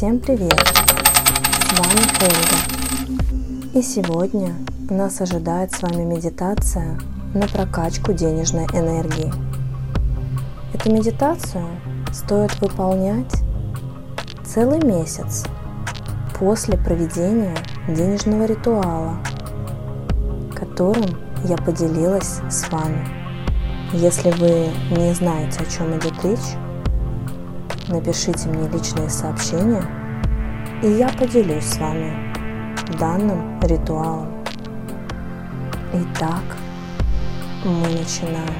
Всем привет! С вами Ольга. И сегодня нас ожидает с вами медитация на прокачку денежной энергии. Эту медитацию стоит выполнять целый месяц после проведения денежного ритуала, которым я поделилась с вами. Если вы не знаете, о чем идет речь, напишите мне личные сообщения, и я поделюсь с вами данным ритуалом. Итак, мы начинаем.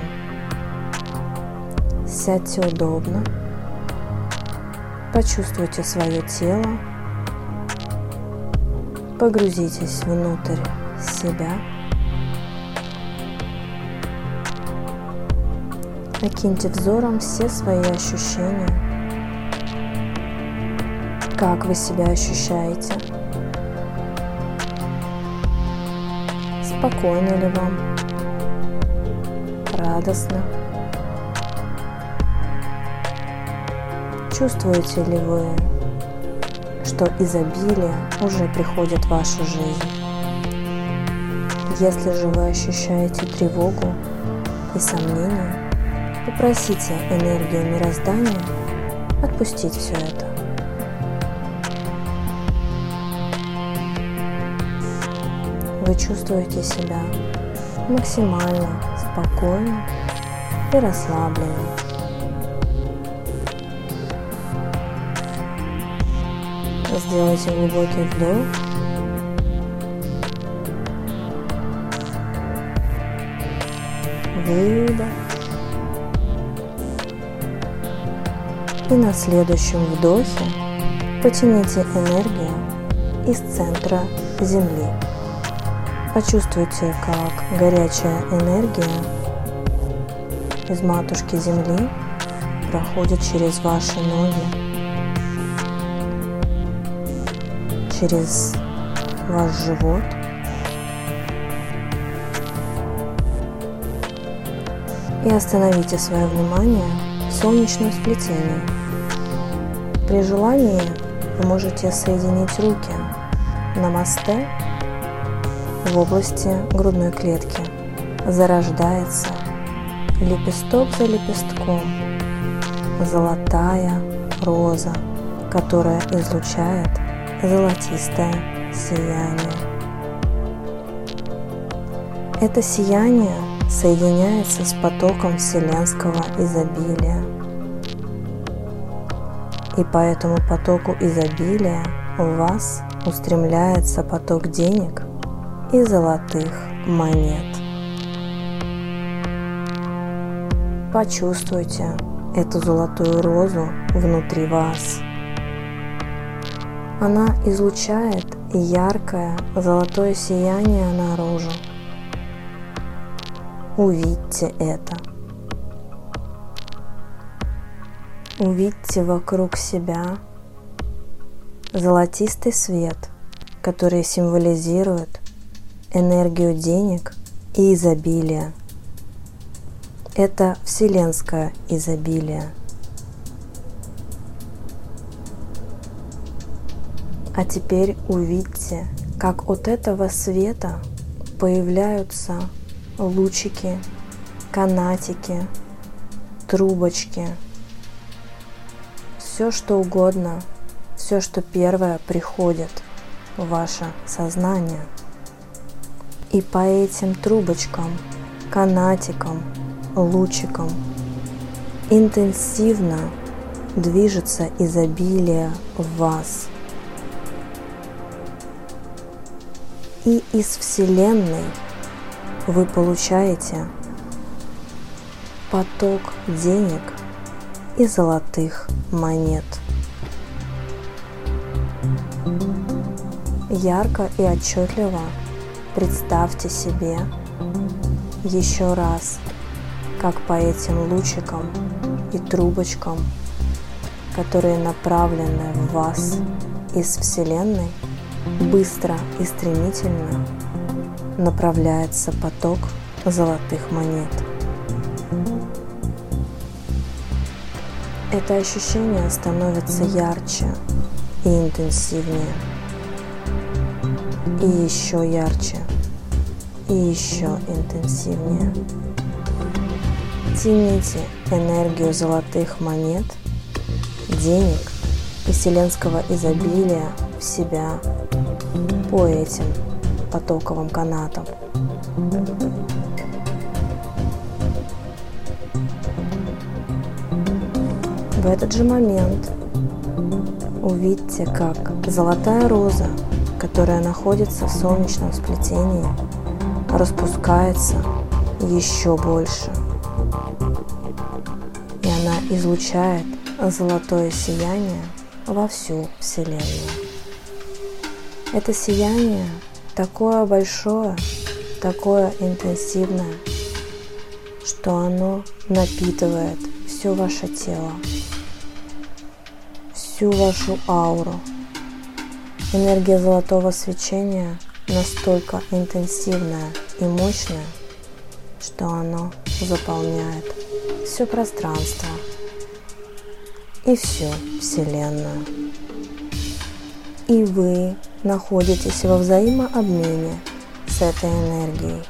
Сядьте удобно, почувствуйте свое тело, погрузитесь внутрь себя, окиньте взором все свои ощущения – как вы себя ощущаете? Спокойно ли вам? Радостно? Чувствуете ли вы, что изобилие уже приходит в вашу жизнь? Если же вы ощущаете тревогу и сомнения, попросите энергию мироздания отпустить все это. Вы чувствуете себя максимально спокойно и расслабленно. Сделайте глубокий вдох. Выдох. И на следующем вдохе потяните энергию из центра Земли. Почувствуйте, как горячая энергия из матушки Земли проходит через ваши ноги, через ваш живот. И остановите свое внимание в солнечном сплетении. При желании вы можете соединить руки на мосте в области грудной клетки зарождается лепесток за лепестком золотая роза, которая излучает золотистое сияние. Это сияние соединяется с потоком вселенского изобилия. И по этому потоку изобилия у вас устремляется поток денег – и золотых монет. Почувствуйте эту золотую розу внутри вас. Она излучает яркое золотое сияние наружу. Увидьте это. Увидьте вокруг себя золотистый свет, который символизирует энергию денег и изобилия. Это вселенское изобилие. А теперь увидьте, как от этого света появляются лучики, канатики, трубочки, все что угодно, все, что первое приходит в ваше сознание – и по этим трубочкам, канатикам, лучикам интенсивно движется изобилие в вас. И из Вселенной вы получаете поток денег и золотых монет. Ярко и отчетливо Представьте себе еще раз, как по этим лучикам и трубочкам, которые направлены в вас из Вселенной, быстро и стремительно направляется поток золотых монет. Это ощущение становится ярче, и интенсивнее. И еще ярче. И еще интенсивнее. Тяните энергию золотых монет, денег и вселенского изобилия в себя по этим потоковым канатам. В этот же момент увидьте, как золотая роза, которая находится в солнечном сплетении, распускается еще больше. И она излучает золотое сияние во всю Вселенную. Это сияние такое большое, такое интенсивное, что оно напитывает все ваше тело, всю вашу ауру. Энергия золотого свечения настолько интенсивная и мощная, что оно заполняет все пространство и всю Вселенную. И вы находитесь во взаимообмене с этой энергией,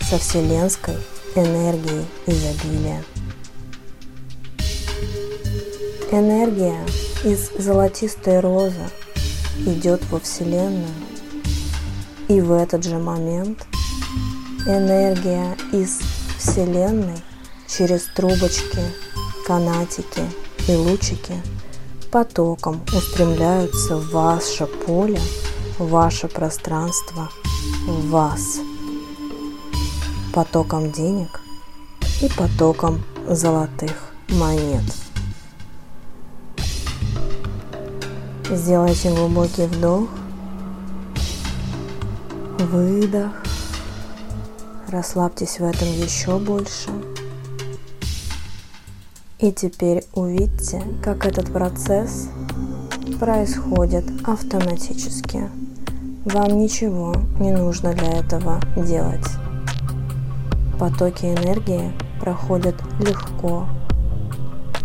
со вселенской энергией изобилия. Энергия из золотистой розы идет во Вселенную, и в этот же момент энергия из Вселенной через трубочки, канатики и лучики – потоком устремляются в ваше поле, в ваше пространство, в вас. Потоком денег и потоком золотых монет. Сделайте глубокий вдох, выдох. Расслабьтесь в этом еще больше. И теперь увидьте, как этот процесс происходит автоматически. Вам ничего не нужно для этого делать. Потоки энергии проходят легко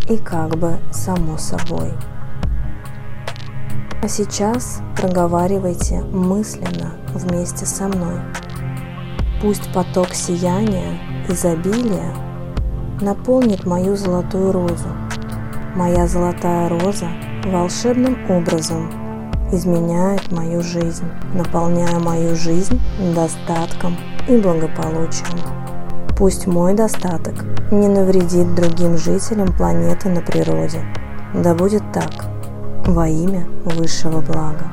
и как бы само собой. А сейчас проговаривайте мысленно вместе со мной. Пусть поток сияния, изобилия – наполнит мою золотую розу. Моя золотая роза волшебным образом изменяет мою жизнь, наполняя мою жизнь достатком и благополучием. Пусть мой достаток не навредит другим жителям планеты на природе. Да будет так, во имя высшего блага.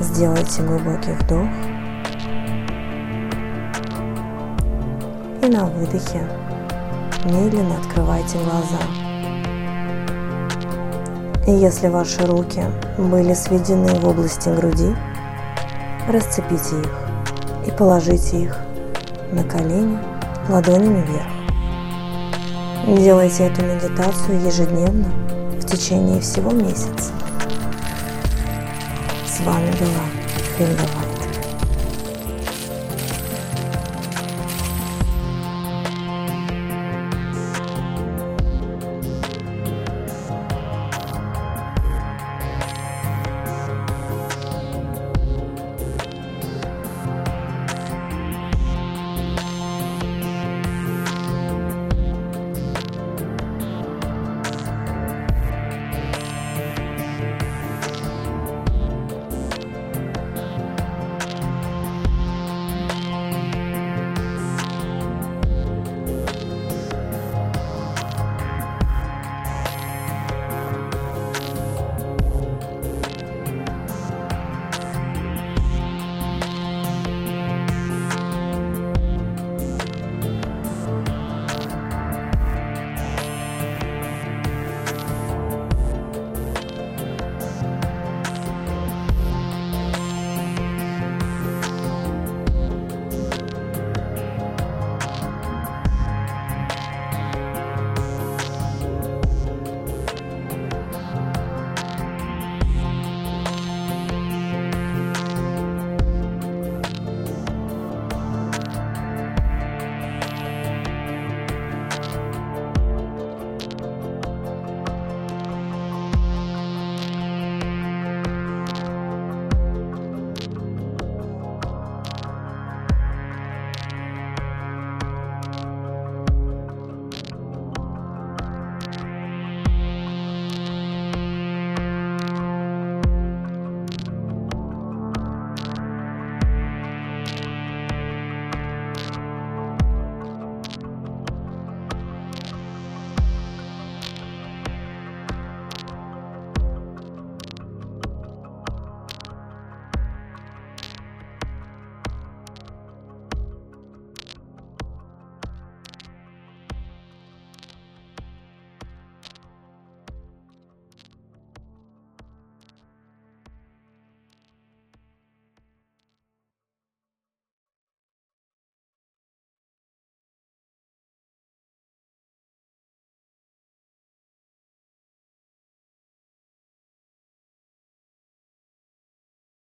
Сделайте глубокий вдох. И на выдохе медленно открывайте глаза. И если ваши руки были сведены в области груди, расцепите их и положите их на колени ладонями вверх. Делайте эту медитацию ежедневно в течение всего месяца. С вами была Фельдова.